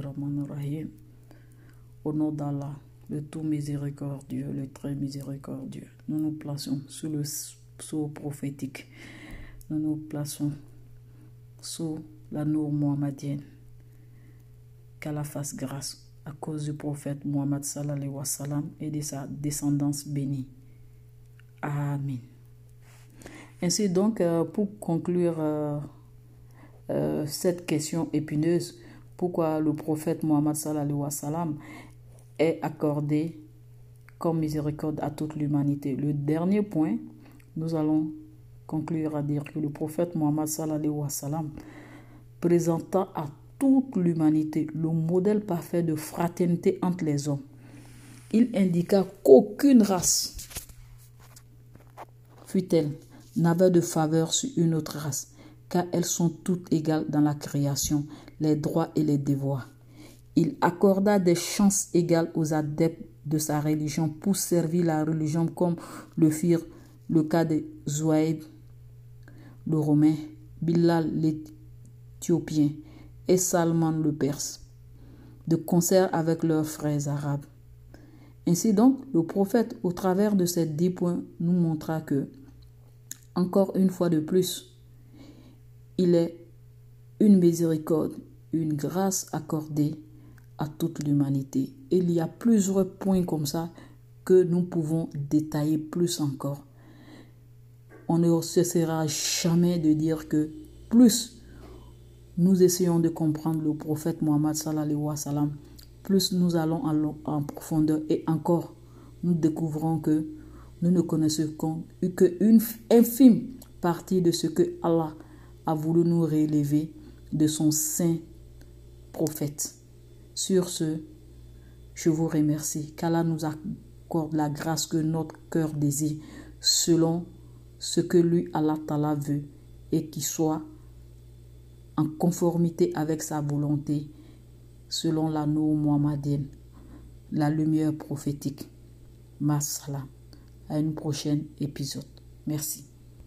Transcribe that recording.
Rahmanir rahim. Au nom d'Allah, le tout miséricordieux, le très miséricordieux, nous nous plaçons sous le sceau prophétique. Nous nous plaçons sous la nour mohammedienne. Qu'Allah fasse grâce à cause du prophète Mohammed sallallahu wa sallam et de sa descendance bénie. Amen. Ainsi donc, euh, pour conclure euh, cette question épineuse, pourquoi le prophète Mohammed sallallahu sallam est accordé comme miséricorde à toute l'humanité? Le dernier point, nous allons conclure à dire que le prophète Mohammed sallallahu sallam présenta à toute l'humanité le modèle parfait de fraternité entre les hommes. Il indiqua qu'aucune race, fut-elle, n'avait de faveur sur une autre race, car elles sont toutes égales dans la création, les droits et les devoirs. Il accorda des chances égales aux adeptes de sa religion pour servir la religion comme le firent le cas de Zouaïb, le Romain, Bilal l'Éthiopien et Salman le Perse, de concert avec leurs frères arabes. Ainsi donc, le prophète, au travers de ces dix points, nous montra que, encore une fois de plus, il est une miséricorde, une grâce accordée à toute l'humanité. Il y a plusieurs points comme ça que nous pouvons détailler plus encore. On ne cessera jamais de dire que plus nous essayons de comprendre le prophète Mohammed sallallahu wa sallam, plus nous allons en, profondeur et encore nous découvrons que nous ne connaissons qu'une infime partie de ce que Allah a voulu nous révéler de son saint prophète. Sur ce, je vous remercie qu'Allah nous accorde la grâce que notre cœur désire selon ce que lui Allah Ta'ala veut et qui soit en conformité avec sa volonté selon la l'anneau Muhammadienne, la lumière prophétique. Masala. À une prochaine épisode. Merci.